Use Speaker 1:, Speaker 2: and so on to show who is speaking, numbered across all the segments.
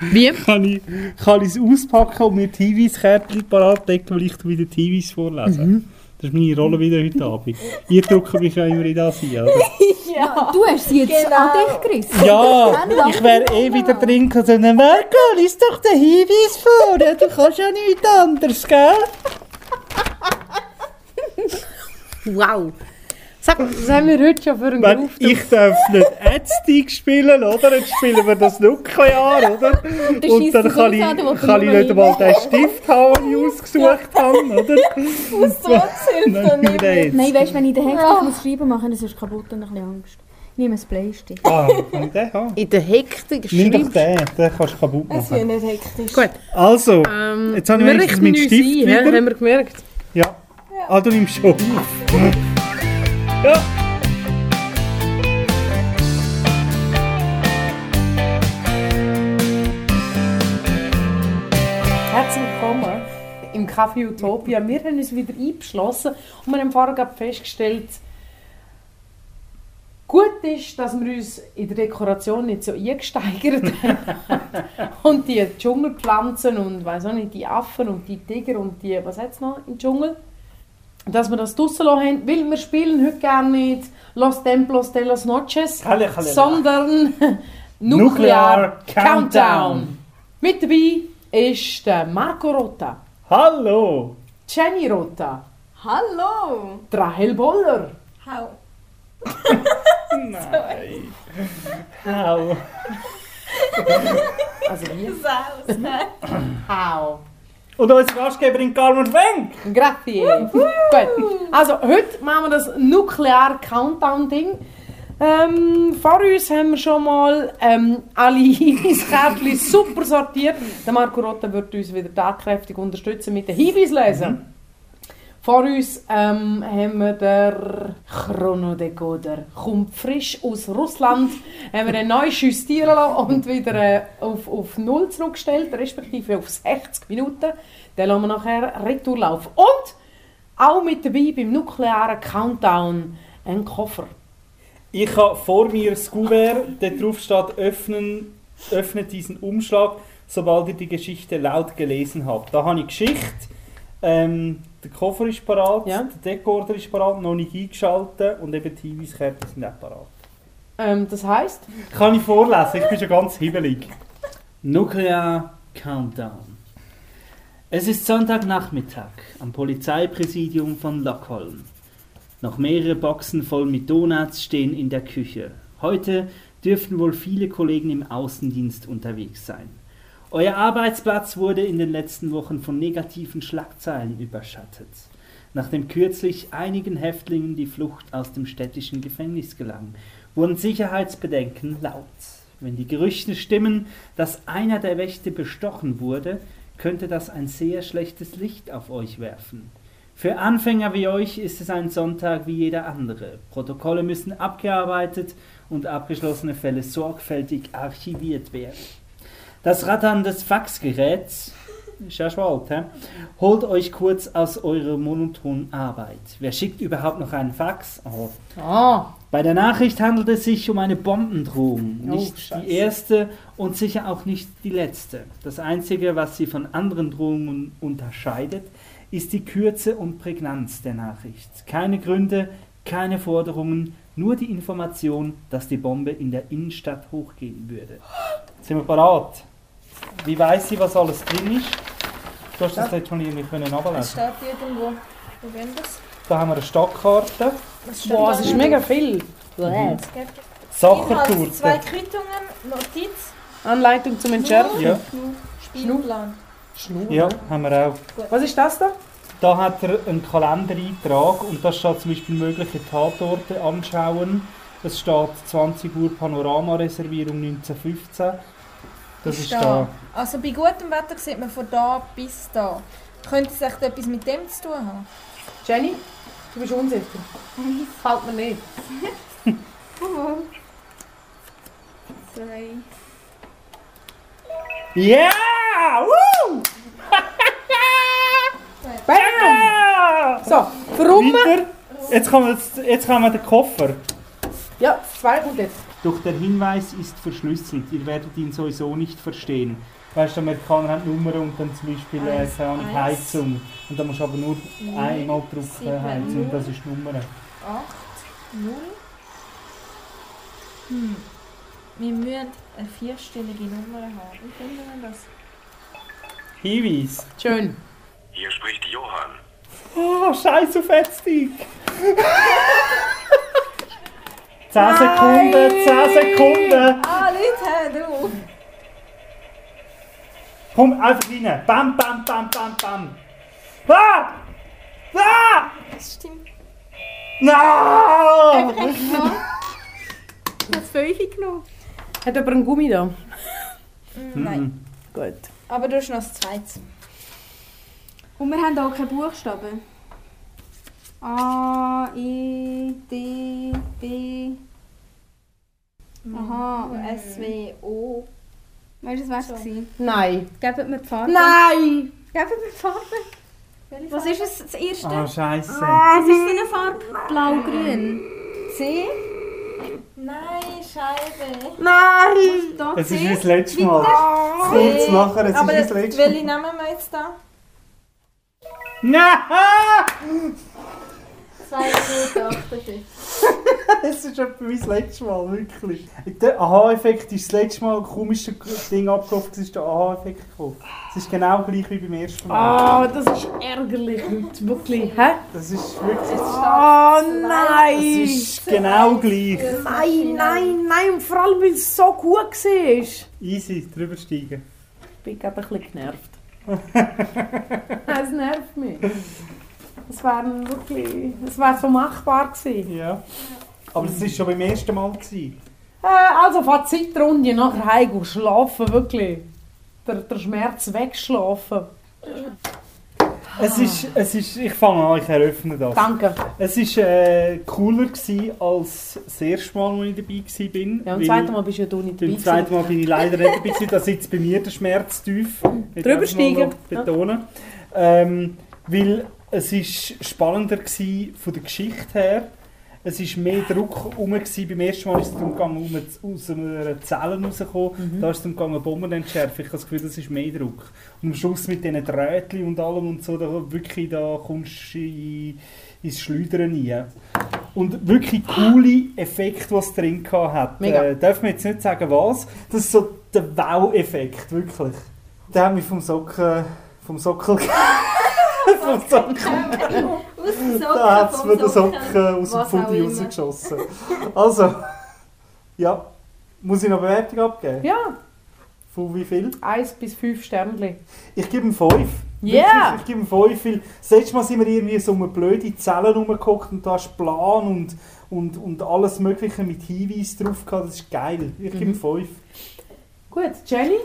Speaker 1: Wie?
Speaker 2: Kann ich, kann ich es auspacken und mir die Hinweiskärtchen parat legen, weil ich wieder die Hinweise vorlese?
Speaker 1: Mhm.
Speaker 2: Das ist meine Rolle wieder heute Abend. Ihr drückt mich ja immer in das ein, oder?
Speaker 3: Ja, du hast sie jetzt
Speaker 4: Genau.
Speaker 3: an dich gerissen.
Speaker 2: Ja, ich wäre eh wieder drin und so, Marco, lies doch den Hinweis vor, ja, du kannst ja nichts anderes, gell?
Speaker 1: Wow. Sag, was haben wir heute schon für einen
Speaker 2: Wenn ich darf nicht Ätztig spielen, oder? Jetzt spielen wir das Nuklear, oder? Und
Speaker 3: schiesst
Speaker 2: dann kann
Speaker 3: aus
Speaker 2: ich,
Speaker 3: an, du
Speaker 2: kann ich nicht einmal den Stift haben, den ich ausgesucht habe, oder?
Speaker 4: Fußdruckshilfe
Speaker 2: Nein, nein.
Speaker 3: Nein, weißt du, wenn ich den Hektik muss schreiben muss, dann ist es kaputt und ein bisschen Angst. Nehme einen Bleistift.
Speaker 2: Ah, kann ich den haben?
Speaker 1: In der Hektik
Speaker 2: Nimm doch den, den kannst du kaputt
Speaker 4: Es wird
Speaker 2: machen.
Speaker 4: nicht hektisch.
Speaker 1: Gut.
Speaker 2: Also,
Speaker 1: Ähm,
Speaker 2: Jetzt habe ich wenigstens
Speaker 1: richten
Speaker 2: meinen Stift
Speaker 1: ein,
Speaker 2: wieder.
Speaker 1: haben wir gemerkt.
Speaker 2: ja. Ah, du nimmst schon auf. Ja.
Speaker 1: Herzlich willkommen im Café Utopia. Wir haben uns wieder eingeschlossen und wir haben gerade festgestellt, gut ist, dass wir uns in der Dekoration nicht so eingesteigert haben. und die Dschungelpflanzen und weiss auch nicht, die Affen und die Tiger und die, was hat es noch im Dschungel? Dass wir das draussen lassen haben, weil wir spielen heute gerne nicht Los Templos de las Noches,
Speaker 2: Kalle, kalle,
Speaker 1: sondern Nuclear Countdown. Mit dabei ist der Marco Rota,
Speaker 2: Hallo!
Speaker 1: Jenny Rota,
Speaker 4: Hallo!
Speaker 1: Rahel Boller,
Speaker 4: Hau.
Speaker 2: Nein. Au.
Speaker 1: also wie?
Speaker 4: Saus.
Speaker 1: Hau.
Speaker 2: Und unsere Gastgeberin Carmen Fenk.
Speaker 1: Grazie. Gut. Also heute machen wir das Nuclear Countdown Ding. Ähm, vor uns haben wir schon mal ähm, alle Hinweiskärtchen super sortiert. Der Marco Rotta wird uns wieder tatkräftig unterstützen mit den Hinweislesen. Vor uns ähm, haben wir der Chronodecoder. Kommt frisch aus Russland. haben wir einen neu justieren und wieder äh, auf, auf 0 zurückgestellt, respektive auf 60 Minuten. Dann lassen wir nachher Retour laufen. Und auch mit dabei beim nuklearen Countdown ein Koffer.
Speaker 2: Ich habe vor mir das Kuvert, da drauf steht, öffnen, öffnet diesen Umschlag, sobald ihr die Geschichte laut gelesen habt. Da habe ich Geschichte, ähm, der Koffer ist parat,
Speaker 1: Ja.
Speaker 2: der Deckordner ist parat, noch nicht eingeschaltet und eben die Hinweiskärtchen sind auch parat.
Speaker 1: Ähm, das heisst,
Speaker 2: Kann ich vorlesen? Ich bin schon ganz hibbelig. Nuclear Countdown. Es ist Sonntagnachmittag am Polizeipräsidium von Lockholm. Noch mehrere Boxen voll mit Donuts stehen in der Küche. Heute dürften wohl viele Kollegen im Außendienst unterwegs sein. Euer Arbeitsplatz wurde in den letzten Wochen von negativen Schlagzeilen überschattet, nachdem kürzlich einigen Häftlingen die Flucht aus dem städtischen Gefängnis gelang, wurden Sicherheitsbedenken laut. Wenn die Gerüchte stimmen, dass einer der Wächter bestochen wurde, könnte das ein sehr schlechtes Licht auf euch werfen. Für Anfänger wie euch ist es ein Sonntag wie jeder andere. Protokolle müssen abgearbeitet und abgeschlossene Fälle sorgfältig archiviert werden. Das Rattern des Faxgeräts ist ja schwalt, hä? holt euch kurz aus eurer monotonen Arbeit. Wer schickt überhaupt noch einen Fax? Oh.
Speaker 1: ah,
Speaker 2: Bei der Nachricht handelt es sich um eine Bombendrohung.
Speaker 1: Oh,
Speaker 2: Nicht
Speaker 1: Scheiße.
Speaker 2: die erste und sicher auch nicht die letzte. Das Einzige, was sie von anderen Drohungen unterscheidet, ist die Kürze und Prägnanz der Nachricht. Keine Gründe, keine Forderungen, nur die Information, dass die Bombe in der Innenstadt hochgehen würde. Sind wir parat? Wie weiß sie, was alles drin ist? Du hast das jetzt schon irgendwie können
Speaker 4: Es
Speaker 2: ablesen.
Speaker 4: steht irgendwo. Wo gehen das?
Speaker 2: Da haben wir eine Stadtkarte,
Speaker 4: Was steht
Speaker 1: boah,
Speaker 4: da?
Speaker 1: es ist mega viel.
Speaker 4: Es gibt Inhalt, zwei
Speaker 2: Sachertorte.
Speaker 4: Quittungen, Notiz,
Speaker 1: Anleitung zum Entschärfen.
Speaker 2: Ja.
Speaker 4: Spielplan.
Speaker 1: Schnur.
Speaker 2: Ja, haben wir auch.
Speaker 1: Was ist das da?
Speaker 2: Da hat er einen Kalendereintrag und da steht zum Beispiel mögliche Tatorte anschauen. Es steht 20 Uhr Panorama-Reservierung 1915. Das ist da.
Speaker 4: Also bei gutem Wetter sieht man von da bis da. Könnte es echt etwas mit dem zu tun haben?
Speaker 1: Jenny, du bist unsicher. Fällt mir nicht.
Speaker 4: Zwei.
Speaker 2: Yeah! Woo!
Speaker 1: Bam! So, warum?
Speaker 2: Jetzt kommen wir den Koffer.
Speaker 1: Ja, zwei kommt jetzt.
Speaker 2: Doch der Hinweis ist verschlüsselt. Ihr werdet ihn sowieso nicht verstehen. Weißt du, Amerikaner haben Nummern und dann zum Beispiel äh,
Speaker 4: Eins,
Speaker 2: keine. Heizung. Und dann musst du aber nur
Speaker 4: Null,
Speaker 2: einmal drücken,
Speaker 4: sieben,
Speaker 2: Heizung.
Speaker 4: null.
Speaker 2: Das ist die Nummer.
Speaker 4: 8, 0. Hm. Wir müssen eine vierstellige Nummer haben. Wie finden wir das?
Speaker 2: Hinweis.
Speaker 1: Schön.
Speaker 5: Hier spricht Johann.
Speaker 2: Oh, scheiß auf Fettstick. 10 Sekunden, 10 Sekunden.
Speaker 4: Ah, Leute, du!
Speaker 2: Komm, einfach rein. Bam, bam, bam, bam, bam. Ah! Ah!
Speaker 4: Das stimmt.
Speaker 2: No!
Speaker 3: Ich habe fünf genommen.
Speaker 1: Hat jemand einen Gummi da?
Speaker 4: Mm, Nein.
Speaker 2: Mhm.
Speaker 1: Gut.
Speaker 4: Aber du hast noch das zweite.
Speaker 3: Und wir haben auch keine Buchstaben. A, E, D, B. Aha, S, W, O. Weißt du, was
Speaker 4: So.
Speaker 3: war es?
Speaker 1: Nein.
Speaker 3: Gebt mir die Farbe.
Speaker 1: Nein!
Speaker 3: Gebt mir die Farbe.
Speaker 4: Welche
Speaker 3: Was
Speaker 4: Farbe?
Speaker 3: ist es, das erste?
Speaker 2: Ah, scheiße.
Speaker 3: Was ist eine Farbe? Blau-grün. C?
Speaker 4: Nein, Scheibe.
Speaker 1: Nein!
Speaker 3: Da
Speaker 2: Es ist wie das letzte Mal.
Speaker 1: Ah.
Speaker 2: Kurz nachher, es ist
Speaker 4: Aber
Speaker 2: wie das letzte
Speaker 4: welche
Speaker 2: Mal.
Speaker 4: nehmen wir jetzt da?
Speaker 2: Nein!
Speaker 4: 2 Minuten 58.
Speaker 2: Es ist etwa wie das letzte Mal, wirklich. Der Aha-Effekt ist das letzte Mal, das komischste Ding abgelaufen, ist der Aha-Effekt gekommen. Es ist genau gleich wie beim ersten Mal.
Speaker 1: Ah, das ist ärgerlich heute, wirklich. Hä?
Speaker 2: Das ist wirklich...
Speaker 1: Oh
Speaker 2: Es
Speaker 1: nein!
Speaker 2: ist genau gleich.
Speaker 1: Nein, nein, nein, und vor allem, weil es so gut war.
Speaker 2: Easy, drüber steigen.
Speaker 1: Ich bin gerade ein bisschen genervt. es nervt mich. Es wäre wirklich... Es wäre so machbar gewesen.
Speaker 2: Ja. Aber das war schon beim ersten Mal. Gewesen.
Speaker 1: Äh, also Fazitrunde, nachher heim schlafen, wirklich. Der, der Schmerz wegschlafen.
Speaker 2: Es ist, es ist, ich fange an, ich eröffne das.
Speaker 1: Danke.
Speaker 2: Es war äh, cooler gewesen als das erste Mal, als ich dabei war.
Speaker 1: Ja, und das zweite Mal bist ja du nicht dabei.
Speaker 2: Beim zweiten Mal bin ich leider nicht dabei gewesen. Da sitzt bei mir der Schmerz tief. Ich
Speaker 1: Drüber
Speaker 2: darf mal
Speaker 1: steigen.
Speaker 2: noch Betonen. Ähm, weil es ist spannender gewesen von der Geschichte her. Es war mehr Druck rum. Gewesen. Beim ersten Mal ist es darum gegangen, um aus einer Zelle rauszukommen.
Speaker 1: Mhm.
Speaker 2: Da ist es darum gegangen, Bomben entschärfen. Ich habe das Gefühl, das ist mehr Druck. Und am Schluss mit diesen Drähtchen und allem und so, da wirklich, da kommst du in, ins Schleudern rein. Und wirklich coole Effekte, die es drin gehabt hat.
Speaker 1: Mega.
Speaker 2: Äh, darf man jetzt nicht sagen, was. Das ist so der Wow-Effekt, wirklich. Der hat mich vom Socken... Vom Sockel... vom Sockel...
Speaker 3: Aus dem
Speaker 2: Da hat es mir den
Speaker 3: Socken.
Speaker 2: Socken aus dem Pfudi rausgeschossen. Also... Ja. Muss ich noch Bewertung abgeben?
Speaker 1: Ja,
Speaker 2: Von wie viel?
Speaker 1: 1 bis 5 Sternchen.
Speaker 2: Ich gebe ihm 5.
Speaker 1: Yeah!
Speaker 2: Ich gebe ihm 5, weil das letzte Mal sind wir irgendwie so um eine blöde Zelle rumgeguckt und da hast du Plan und, und, und alles mögliche mit Hinweis drauf gehabt. Das ist geil. Ich gebe ihm
Speaker 1: Mhm.
Speaker 2: 5.
Speaker 1: Gut, Jenny?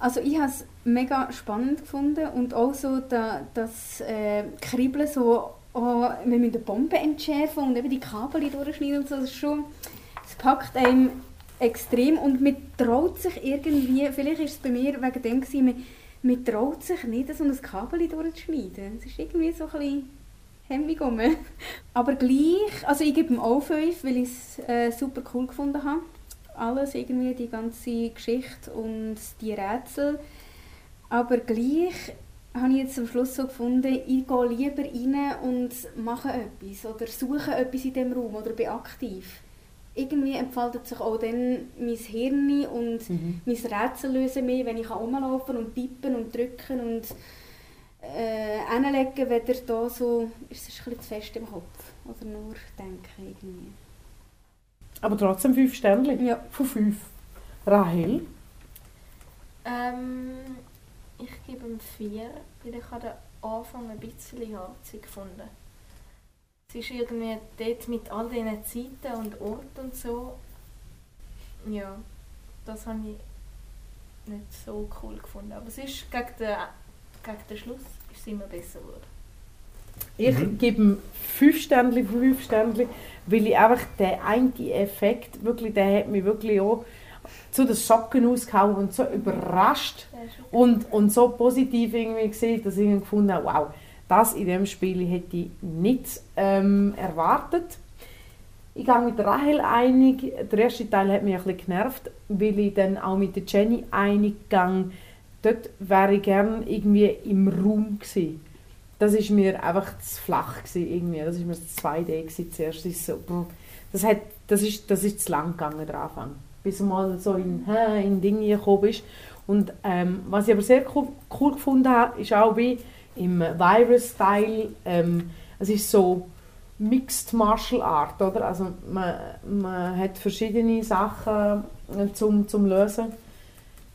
Speaker 3: Also ich habe es mega spannend gefunden und auch so da, das äh, Kribbeln so, oh, wir müssen eine Bombe entschärfen und eben die Kabel durchschneiden und so, das ist schon, es packt einem extrem und man traut sich irgendwie, vielleicht ist es bei mir wegen dem gewesen, man, man traut sich nicht, so ein Kabel durchzuschneiden. Es ist irgendwie so ein bisschen rum. Aber gleich, also ich gebe ihm auch 5, weil ich es äh, super cool gefunden habe alles irgendwie, die ganze Geschichte und die Rätsel. Aber gleich habe ich jetzt am Schluss so gefunden, ich gehe lieber rein und mache etwas oder suche etwas in dem Raum oder bin aktiv. Irgendwie entfaltet sich auch dann mein Hirn und
Speaker 1: Mhm.
Speaker 3: mein Rätsel lösen mehr, wenn ich rumlaufen und tippen und drücken und äh, hinlegen, weder da so, ist es ein bisschen zu fest im Kopf oder nur denken irgendwie.
Speaker 1: Aber trotzdem 5 Sternchen.
Speaker 3: Ja.
Speaker 1: Von 5. Rahel?
Speaker 4: Ähm, ich gebe ihm 4, weil ich habe den Anfang ein bisschen harzig gefunden. Es ist irgendwie dort mit all diesen Zeiten und Orten und so. Ja, das habe ich nicht so cool gefunden. Aber es ist gegen den, gegen den Schluss ist es immer besser geworden.
Speaker 1: Ich
Speaker 2: Mhm.
Speaker 1: gebe ihm 5 Sternchen von 5 Sternchen, weil ich einfach den einen Effekt, wirklich, der hat mich wirklich auch zu den Socken ausgehauen und so überrascht und, und so positiv irgendwie gesehen, dass ich irgendwie gefunden habe, wow, das in dem Spiel hätte ich nicht ähm, erwartet. ich gehe mit Rahel einig. Der erste Teil hat mich ein bisschen genervt, weil ich dann auch mit der Jenny einig gegangen. Dort wäre ich gerne irgendwie im Raum gewesen. Das ist mir einfach zu flach gewesen, irgendwie. Das ist mir zu 2D gewesen zuerst. Das ist so, das, hat, das, ist, das ist zu lang gegangen, der Anfang. Bis du mal so in, in Dinge gekommen bist. Und ähm, was ich aber sehr cool, cool gefunden habe, ist auch wie im Virus-Style, ähm, es ist so Mixed Martial Art, oder? Also man, man hat verschiedene Sachen äh, zum, zum Lösen,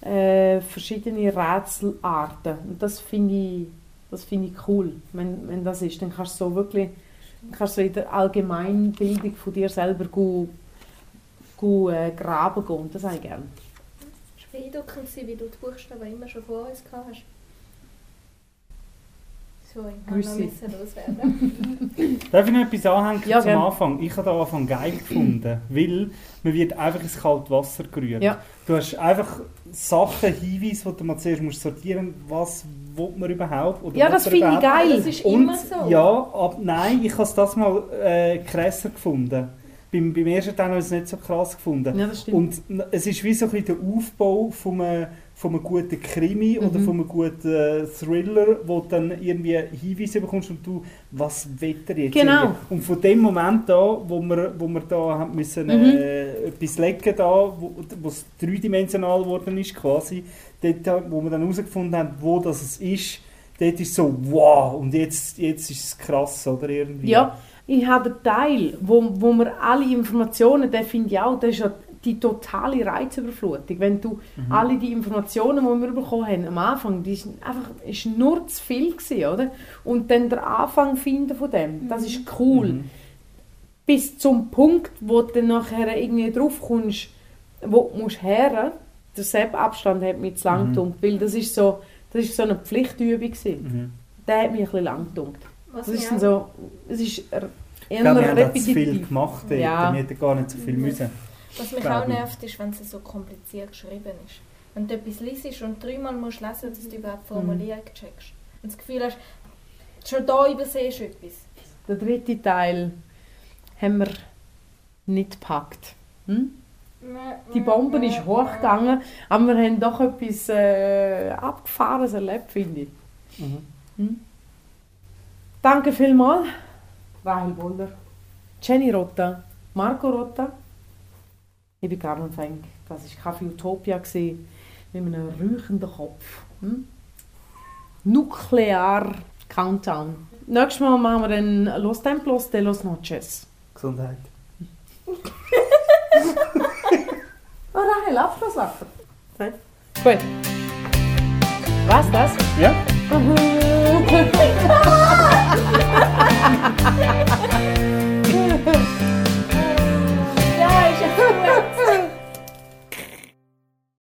Speaker 1: äh, verschiedene Rätselarten. Und das finde ich, das finde ich cool, wenn, wenn das ist. Dann kannst du so wirklich, kannst du so in der Allgemeinbildung von dir selber gut, gut äh, graben gehen. Und das habe ich gerne.
Speaker 4: Es war beeindruckend, wie du die Buchstaben immer schon vor uns gehabt hast. So, ich kann noch müssen loswerden.
Speaker 2: Darf ich noch etwas anhängen
Speaker 1: Ja,
Speaker 2: zum
Speaker 1: gern.
Speaker 2: Anfang? Ich habe den Anfang geil gefunden, weil man wird einfach ins kalte Wasser gerührt.
Speaker 1: Ja.
Speaker 2: Du hast einfach Sachen, Hinweise, die du mal zuerst musst sortieren musst, was will man überhaupt? Oder
Speaker 1: Ja, das finde ich geil.
Speaker 4: Das ist
Speaker 2: Und
Speaker 4: immer so.
Speaker 2: ja, ab, nein, ich habe es das mal äh, krasser gefunden. Beim, beim ersten Teil habe ich es nicht so krass gefunden.
Speaker 1: Ja, das stimmt.
Speaker 2: Und es ist wie so ein bisschen der Aufbau von einem, von einem guten Krimi oder
Speaker 1: Mhm.
Speaker 2: von einem guten äh, Thriller, wo du dann irgendwie Hinweise bekommst und du, was will er jetzt?
Speaker 1: Genau.
Speaker 2: irgendwie? Und von dem Moment da, wo wir, wo wir da haben müssen,
Speaker 1: Mhm.
Speaker 2: äh, etwas legen, da, wo wo es dreidimensional geworden ist quasi, dort, wo wir dann herausgefunden haben, wo das es ist, dort ist so, wow, und jetzt, jetzt ist es krass, oder irgendwie.
Speaker 1: Ja, ich habe den Teil, wo, wo wir alle Informationen, den finde ich auch, das ist ja die totale Reizüberflutung. Wenn du alle die Informationen, die wir bekommen haben, am Anfang, die ist einfach ist nur zu viel gewesen, oder? Und dann der Anfang finden von dem, das ist cool.
Speaker 2: Mhm.
Speaker 1: Bis zum Punkt, wo du dann nachher irgendwie drauf kommst, wo du musst her, der Sepp-Abstand hat mich zu lang
Speaker 2: Mhm.
Speaker 1: gedunkt, weil das ist so, das ist so eine Pflichtübung gewesen.
Speaker 2: Mhm.
Speaker 1: Der hat mich ein bisschen lang gedunkt.
Speaker 4: Was
Speaker 1: Das ist so, es ist er-
Speaker 2: Ich
Speaker 1: eher
Speaker 2: glaube, wir haben zu viel gemacht, dort.
Speaker 1: Ja.
Speaker 2: wir hätten gar nicht so viel müssen.
Speaker 4: Was mich auch nervt, ist, wenn es so kompliziert geschrieben ist. Wenn du etwas liest und dreimal musst lesen, dass du überhaupt die Formulierung checkst. Und das Gefühl hast, schon da übersehst du etwas.
Speaker 1: Der dritte Teil haben wir nicht gepackt. Hm? Die Bombe ist hochgegangen, aber wir haben doch etwas äh, Abgefahrenes erlebt, finde ich.
Speaker 2: Mhm.
Speaker 1: Hm? Danke vielmals, Rahel Boller, Jenny Rotta, Marco Rotta. Ich bin Carmen Fenk. Das war Kaffee Utopia mit einem räuchenden Kopf. Hm? Nuklear Countdown. Nächstes Mal machen wir dann Los Templos de los Noches.
Speaker 2: Gesundheit.
Speaker 1: Oh, Rahel, Abschlusswaffe. Nein? Gut. War's das?
Speaker 2: Ja.
Speaker 1: Mhm.